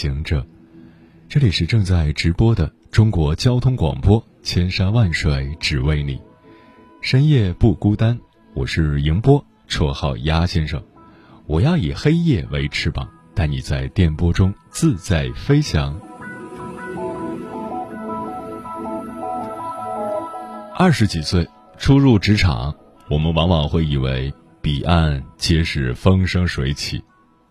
行者，这里是正在直播的中国交通广播，千山万水只为你，深夜不孤单。我是迎波，绰号鸭先生。我要以黑夜为翅膀，带你在电波中自在飞翔。二十几岁初入职场，我们往往会以为彼岸皆是风生水起。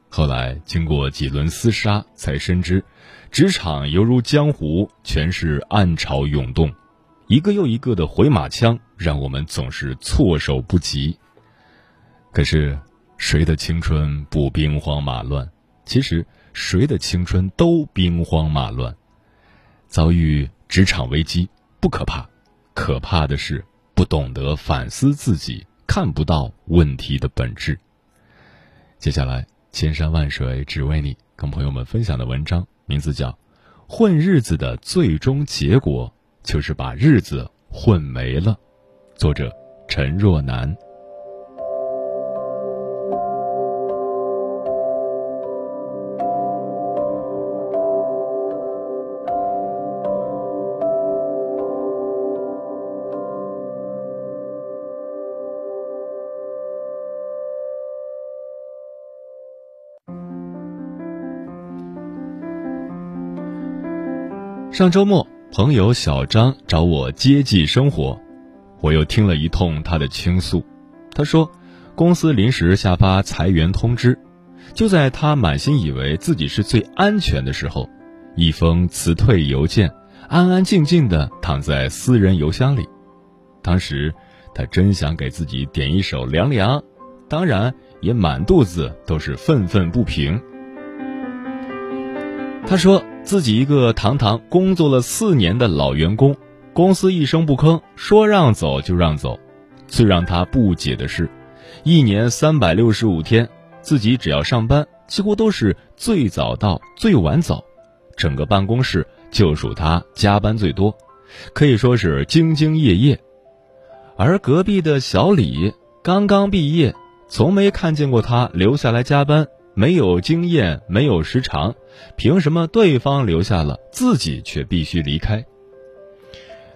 后来经过几轮厮杀，才深知，职场犹如江湖，全是暗潮涌动，一个又一个的回马枪，让我们总是措手不及。可是，谁的青春不兵荒马乱？其实，谁的青春都兵荒马乱。遭遇职场危机不可怕，可怕的是不懂得反思自己，看不到问题的本质。接下来。千山万水只为你，跟朋友们分享的文章名字叫《混日子的最终结果就是把日子混没了》，作者陈若楠。上周末，朋友小张找我接济生活，我又听了一通他的倾诉。他说，公司临时下发裁员通知，就在他满心以为自己是最安全的时候，一封辞退邮件安安静静的躺在私人邮箱里。当时，他真想给自己点一首凉凉，当然也满肚子都是愤愤不平。他说。自己一个堂堂工作了四年的老员工，公司一声不吭，说让走就让走。最让他不解的是，一年三百六十五天，自己只要上班，几乎都是最早到最晚走，整个办公室就属他加班最多，可以说是兢兢业业。而隔壁的小李刚刚毕业，从没看见过他留下来加班。没有经验，没有时长，凭什么对方留下了，自己却必须离开？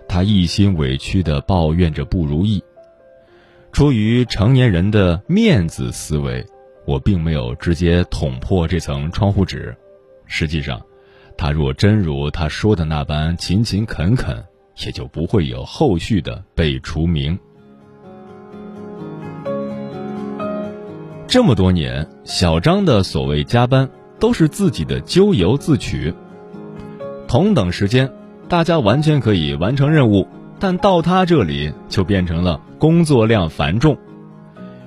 他一心委屈地抱怨着不如意。出于成年人的面子思维，我并没有直接捅破这层窗户纸。实际上，他若真如他说的那般勤勤恳恳，也就不会有后续的被除名。这么多年，小张的所谓加班都是自己的咎由自取。同等时间，大家完全可以完成任务，但到他这里就变成了工作量繁重。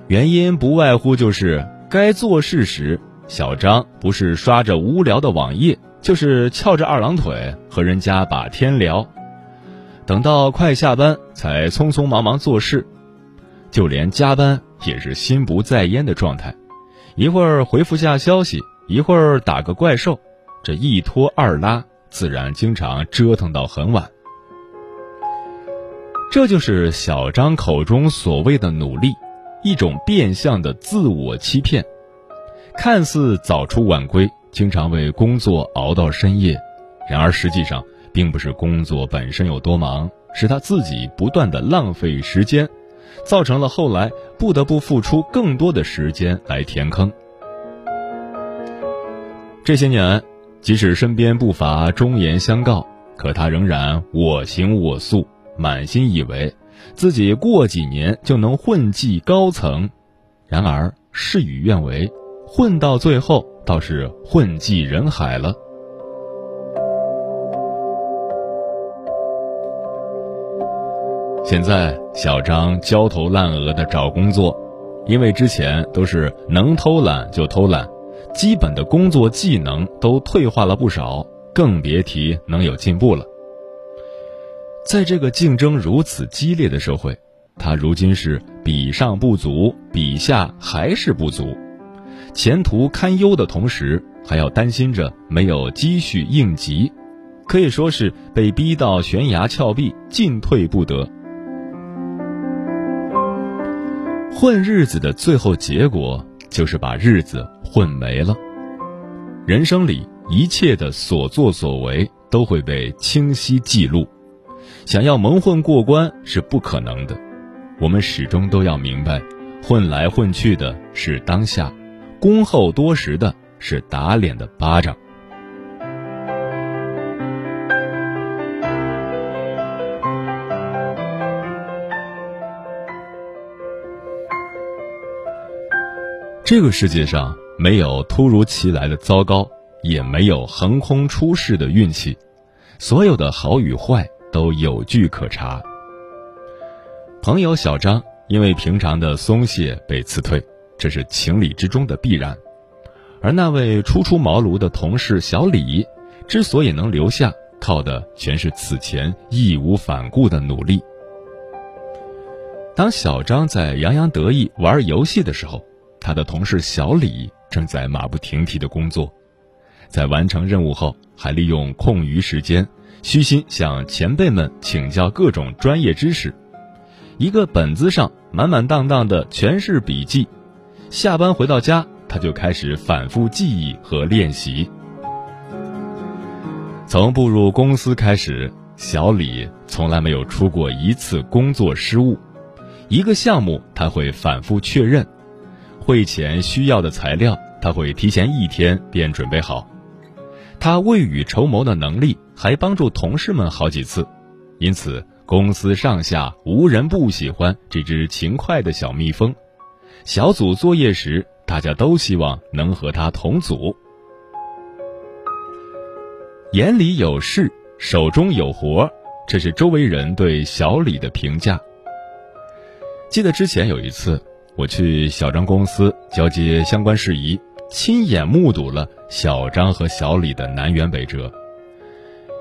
原因不外乎就是该做事时，小张不是刷着无聊的网页，就是翘着二郎腿和人家把天聊。等到快下班，才匆匆忙忙做事，就连加班。也是心不在焉的状态，一会儿回复下消息，一会儿打个怪兽，这一拖二拉，自然经常折腾到很晚。这就是小张口中所谓的努力，一种变相的自我欺骗。看似早出晚归，经常为工作熬到深夜，然而实际上并不是工作本身有多忙，是他自己不断的浪费时间。造成了后来不得不付出更多的时间来填坑。这些年，即使身边不乏忠言相告，可他仍然我行我素，满心以为自己过几年就能混迹高层。然而事与愿违，混到最后倒是混迹人海了。现在，小张焦头烂额的找工作，因为之前都是能偷懒就偷懒，基本的工作技能都退化了不少，更别提能有进步了。在这个竞争如此激烈的社会，他如今是比上不足，比下还是不足，前途堪忧的同时，还要担心着没有积蓄应急，可以说是被逼到悬崖峭壁，进退不得。混日子的最后结果，就是把日子混没了。人生里一切的所作所为都会被清晰记录。想要蒙混过关是不可能的，我们始终都要明白，混来混去的是当下，恭候多时的是打脸的巴掌。这个世界上没有突如其来的糟糕，也没有横空出世的运气，所有的好与坏。都有据可查。朋友小张因为平常的松懈被辞退，这是情理之中的必然；而那位初出茅庐的同事小李，之所以能留下，靠的全是此前义无反顾的努力。当小张在洋洋得意玩游戏的时候，他的同事小李正在马不停蹄的工作，在完成任务后，还利用空余时间。虚心向前辈们请教各种专业知识，一个本子上满满当当的全是笔记。下班回到家，他就开始反复记忆和练习。从步入公司开始，小李从来没有出过一次工作失误。一个项目他会反复确认，会前需要的材料他会提前一天便准备好。他未雨绸缪的能力还帮助同事们好几次，因此公司上下无人不喜欢这只勤快的小蜜蜂。小组作业时，大家都希望能和他同组。眼里有事，手中有活，这是周围人对小李的评价。记得之前有一次，我去小张公司交接相关事宜。亲眼目睹了小张和小李的南辕北辙。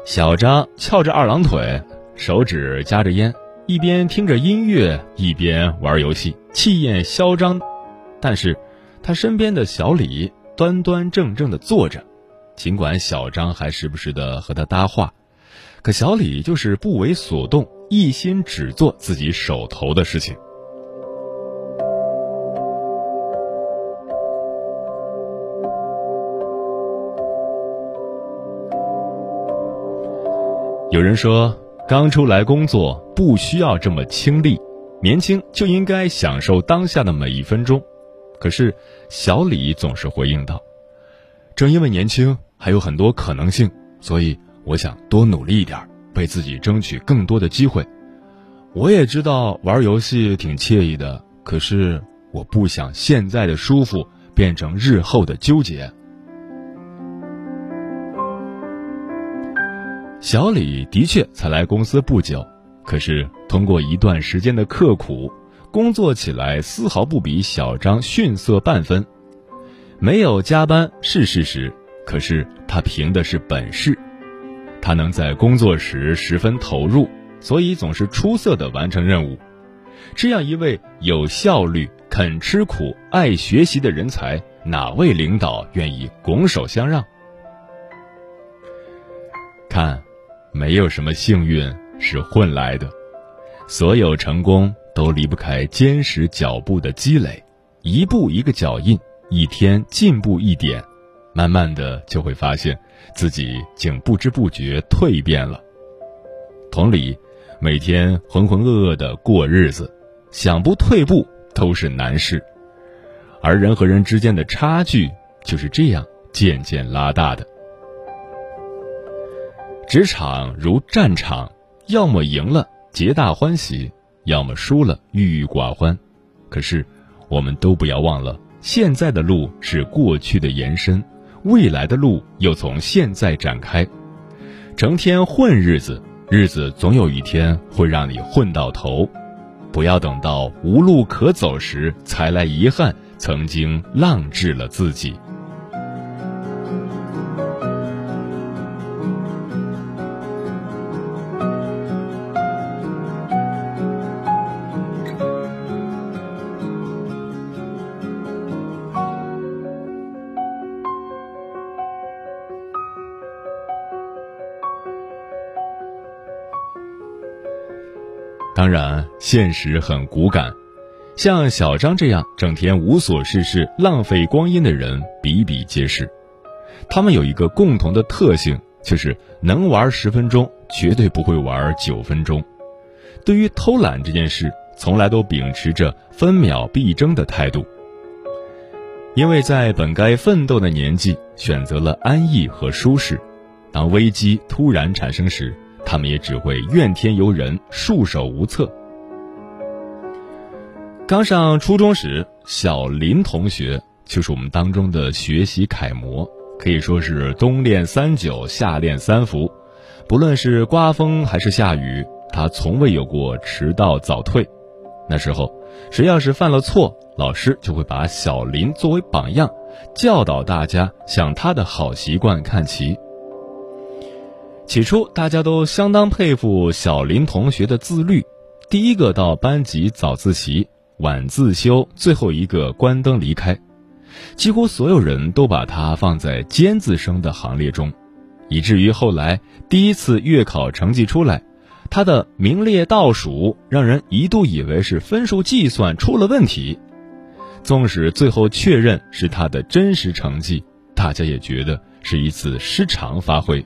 小张翘着二郎腿，手指夹着烟，一边听着音乐，一边玩游戏，气焰嚣张。但是，他身边的小李端端正正的坐着，尽管小张还时不时的和他搭话，可小李就是不为所动，一心只做自己手头的事情。有人说，刚出来工作不需要这么轻力，年轻就应该享受当下的每一分钟。可是，小李总是回应道：“正因为年轻，还有很多可能性，所以我想多努力一点，为自己争取更多的机会。我也知道玩游戏挺惬意的，可是我不想现在的舒服变成日后的纠结。”小李的确才来公司不久，可是通过一段时间的刻苦，工作起来丝毫不比小张逊色半分。没有加班是事实，可是他凭的是本事。他能在工作时十分投入，所以总是出色的完成任务。这样一位有效率、肯吃苦、爱学习的人才，哪位领导愿意拱手相让？看。没有什么幸运是混来的，所有成功都离不开坚实脚步的积累，一步一个脚印，一天进步一点，慢慢的就会发现自己竟不知不觉蜕变了。同理，每天浑浑噩噩的过日子，想不退步都是难事，而人和人之间的差距就是这样渐渐拉大的。职场如战场，要么赢了皆大欢喜，要么输了郁郁寡欢。可是，我们都不要忘了，现在的路是过去的延伸，未来的路又从现在展开。成天混日子，日子总有一天会让你混到头。不要等到无路可走时才来遗憾曾经浪掷了自己。现实很骨感，像小张这样整天无所事事、浪费光阴的人比比皆是。他们有一个共同的特性，就是能玩十分钟，绝对不会玩九分钟。对于偷懒这件事，从来都秉持着分秒必争的态度。因为在本该奋斗的年纪，选择了安逸和舒适，当危机突然产生时。他们也只会怨天尤人、束手无策。刚上初中时，小林同学就是我们当中的学习楷模，可以说是冬练三九，夏练三伏。不论是刮风还是下雨，他从未有过迟到早退。那时候，谁要是犯了错，老师就会把小林作为榜样，教导大家向他的好习惯看齐。起初，大家都相当佩服小林同学的自律，第一个到班级早自习，晚自修最后一个关灯离开，几乎所有人都把他放在尖子生的行列中，以至于后来第一次月考成绩出来，他的名列倒数，让人一度以为是分数计算出了问题。纵使最后确认是他的真实成绩，大家也觉得是一次失常发挥。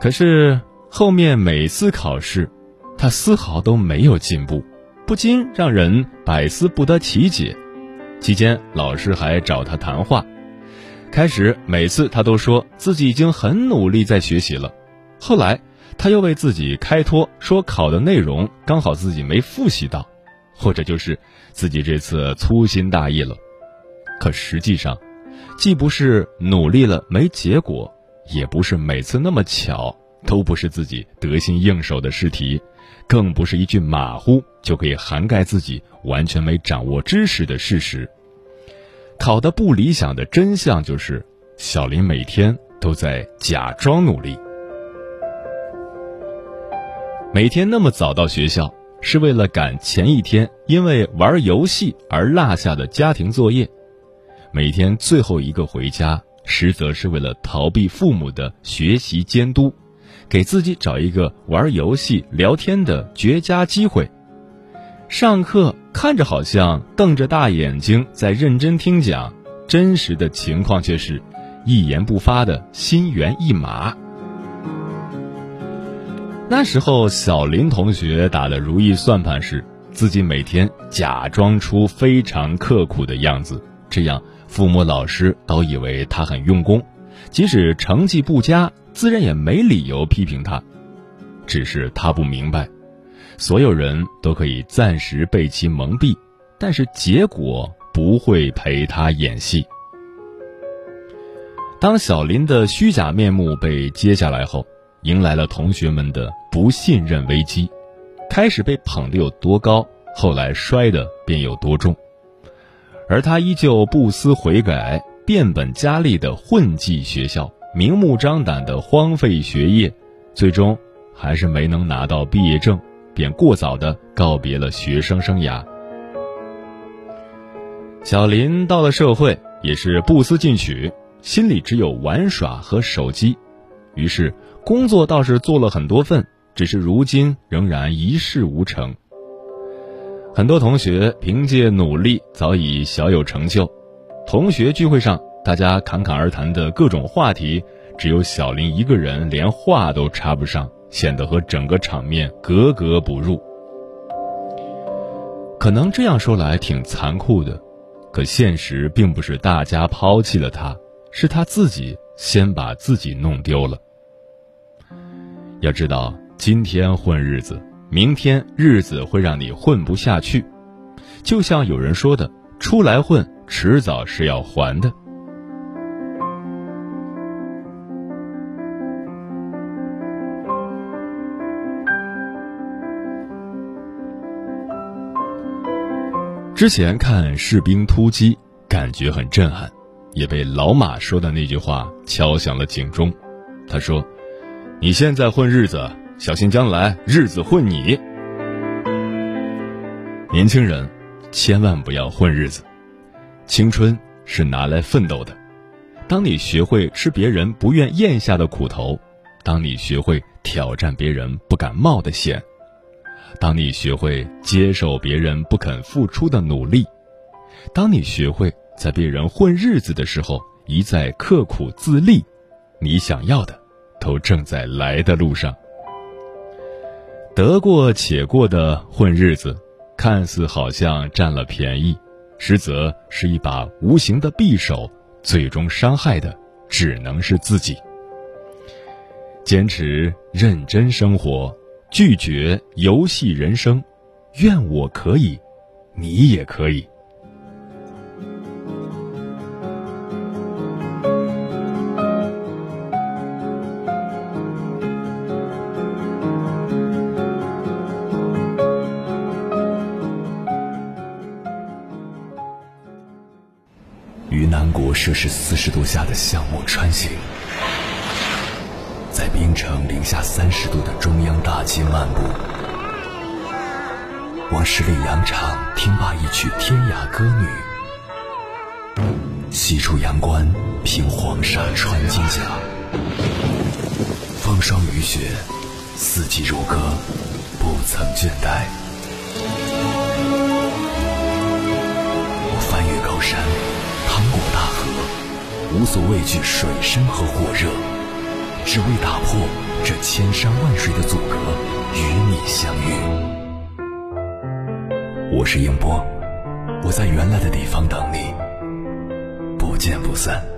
可是后面每次考试，他丝毫都没有进步，不禁让人百思不得其解。期间，老师还找他谈话。开始每次他都说自己已经很努力在学习了，后来他又为自己开脱，说考的内容刚好自己没复习到，或者就是自己这次粗心大意了。可实际上，既不是努力了没结果。也不是每次那么巧，都不是自己得心应手的试题，更不是一句马虎就可以涵盖自己完全没掌握知识的事实。考的不理想的真相就是，小林每天都在假装努力。每天那么早到学校，是为了赶前一天因为玩游戏而落下的家庭作业；每天最后一个回家。实则是为了逃避父母的学习监督，给自己找一个玩游戏、聊天的绝佳机会。上课看着好像瞪着大眼睛在认真听讲，真实的情况却是一言不发的心猿意马。那时候，小林同学打的如意算盘是自己每天假装出非常刻苦的样子，这样。父母、老师都以为他很用功，即使成绩不佳，自然也没理由批评他。只是他不明白，所有人都可以暂时被其蒙蔽，但是结果不会陪他演戏。当小林的虚假面目被揭下来后，迎来了同学们的不信任危机。开始被捧得有多高，后来摔得便有多重。而他依旧不思悔改，变本加厉的混迹学校，明目张胆的荒废学业，最终还是没能拿到毕业证，便过早的告别了学生生涯。小林到了社会，也是不思进取，心里只有玩耍和手机，于是工作倒是做了很多份，只是如今仍然一事无成。很多同学凭借努力早已小有成就，同学聚会上，大家侃侃而谈的各种话题，只有小林一个人连话都插不上，显得和整个场面格格不入。可能这样说来挺残酷的，可现实并不是大家抛弃了他，是他自己先把自己弄丢了。要知道，今天混日子。明天日子会让你混不下去，就像有人说的：“出来混，迟早是要还的。”之前看《士兵突击》，感觉很震撼，也被老马说的那句话敲响了警钟。他说：“你现在混日子，小心将来日子混你。”年轻人，千万不要混日子。青春是拿来奋斗的。当你学会吃别人不愿咽下的苦头，当你学会挑战别人不敢冒的险，当你学会接受别人不肯付出的努力，当你学会在别人混日子的时候一再刻苦自立，你想要的，都正在来的路上。得过且过的混日子，看似好像占了便宜，实则是一把无形的匕首。最终伤害的只能是自己。坚持认真生活，拒绝游戏人生。愿我可以，你也可以。于南国摄氏四十度下的项目穿行，冰城零下三十度的中央大街漫步，往十里洋场听罢一曲天涯歌女，西出阳关凭黄沙穿金甲，风霜雨雪，四季如歌，不曾倦怠。我翻越高山。趟过大河无所畏惧水深和火热，只为打破这千山万水的阻隔，与你相遇。我是英波，我在原来的地方等你，不见不散。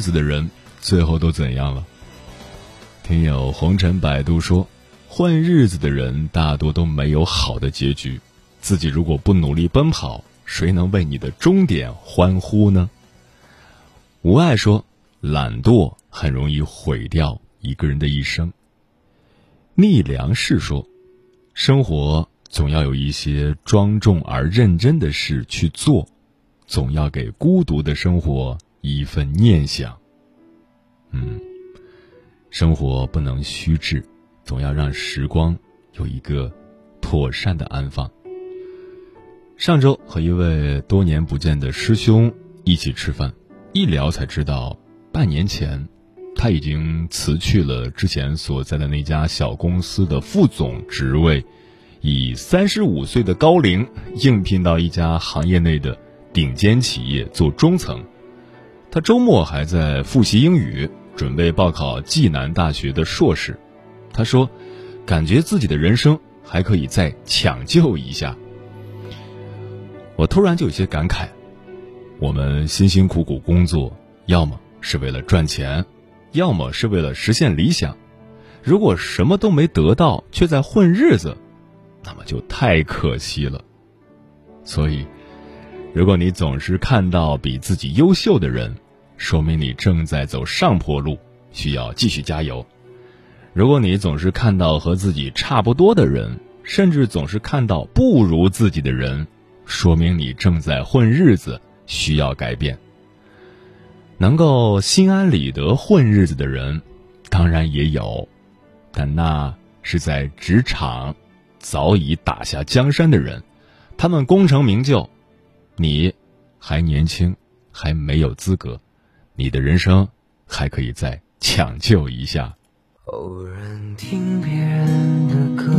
子的人最后都怎样了？听友红尘百度说，混日子的人大多都没有好的结局。自己如果不努力奔跑，谁能为你的终点欢呼呢？无爱说，懒惰很容易毁掉一个人的一生。逆良士说，生活总要有一些庄重而认真的事去做，总要给孤独的生活一份念想。嗯，生活不能虚掷，总要让时光有一个妥善的安放。上周和一位多年不见的师兄一起吃饭，一聊才知道，半年前他已经辞去了之前所在的那家小公司的副总职位，以三十五岁的高龄应聘到一家行业内的顶尖企业做中层。他周末还在复习英语，准备报考暨南大学的硕士。他说，感觉自己的人生还可以再抢救一下。我突然就有些感慨，我们辛辛苦苦工作，要么是为了赚钱，要么是为了实现理想。如果什么都没得到，却在混日子，那么就太可惜了。所以，如果你总是看到比自己优秀的人，说明你正在走上坡路，需要继续加油；如果你总是看到和自己差不多的人，甚至总是看到不如自己的人，说明你正在混日子，需要改变。能够心安理得混日子的人，当然也有，但那是在职场早已打下江山的人，他们功成名就，你还年轻，还没有资格，你的人生还可以再抢救一下。偶然听别人的歌。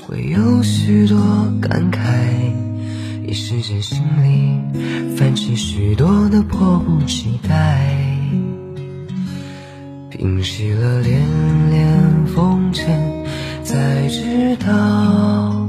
会有许多感慨，一时间心里泛起许多的迫不及待。平息了连连风尘，才知道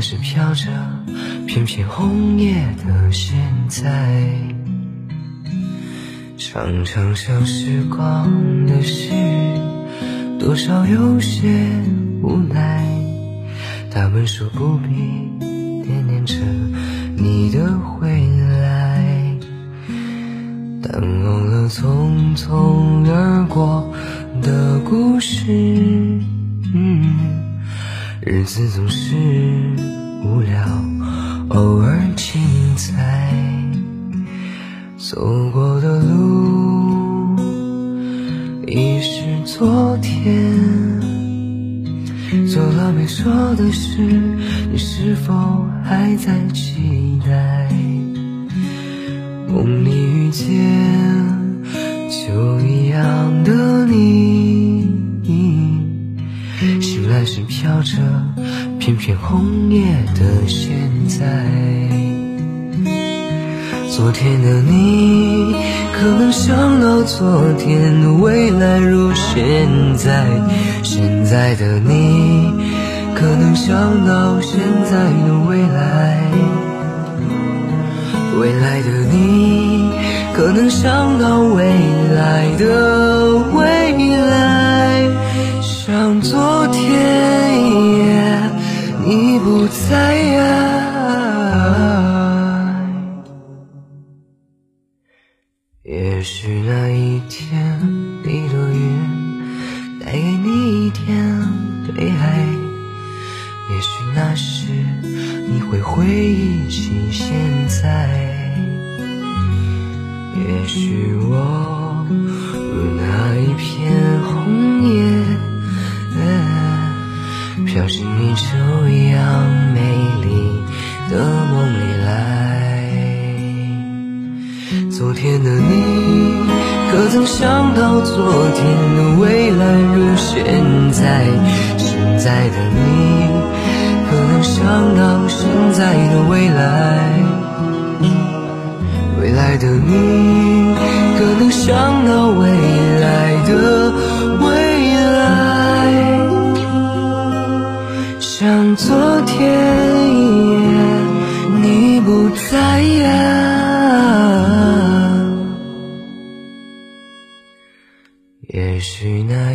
醒来时飘着片片红叶的现在，常常想时光的事。多少有些无奈，他们说不必惦念着你的回来，淡忘了匆匆而过的故事。日子总是无聊，偶尔精彩，走过的路已是昨天。做了没说的事，你是否还在期待？梦里遇见飘着片片红叶的现在。昨天的你，可能想到昨天的未来如现在；现在的你，可能想到现在的未来；未来的你，可能想到未来的未来。像昨天，你不在。也许那一天，一朵云带给你一点悲哀；也许那时，你会回忆起现在；也许我天的你，可曾想到昨天的未来如现在？现在的你，可能想到现在的未来？未来的你，可能想到未来的未来？像昨天一样，你不在许那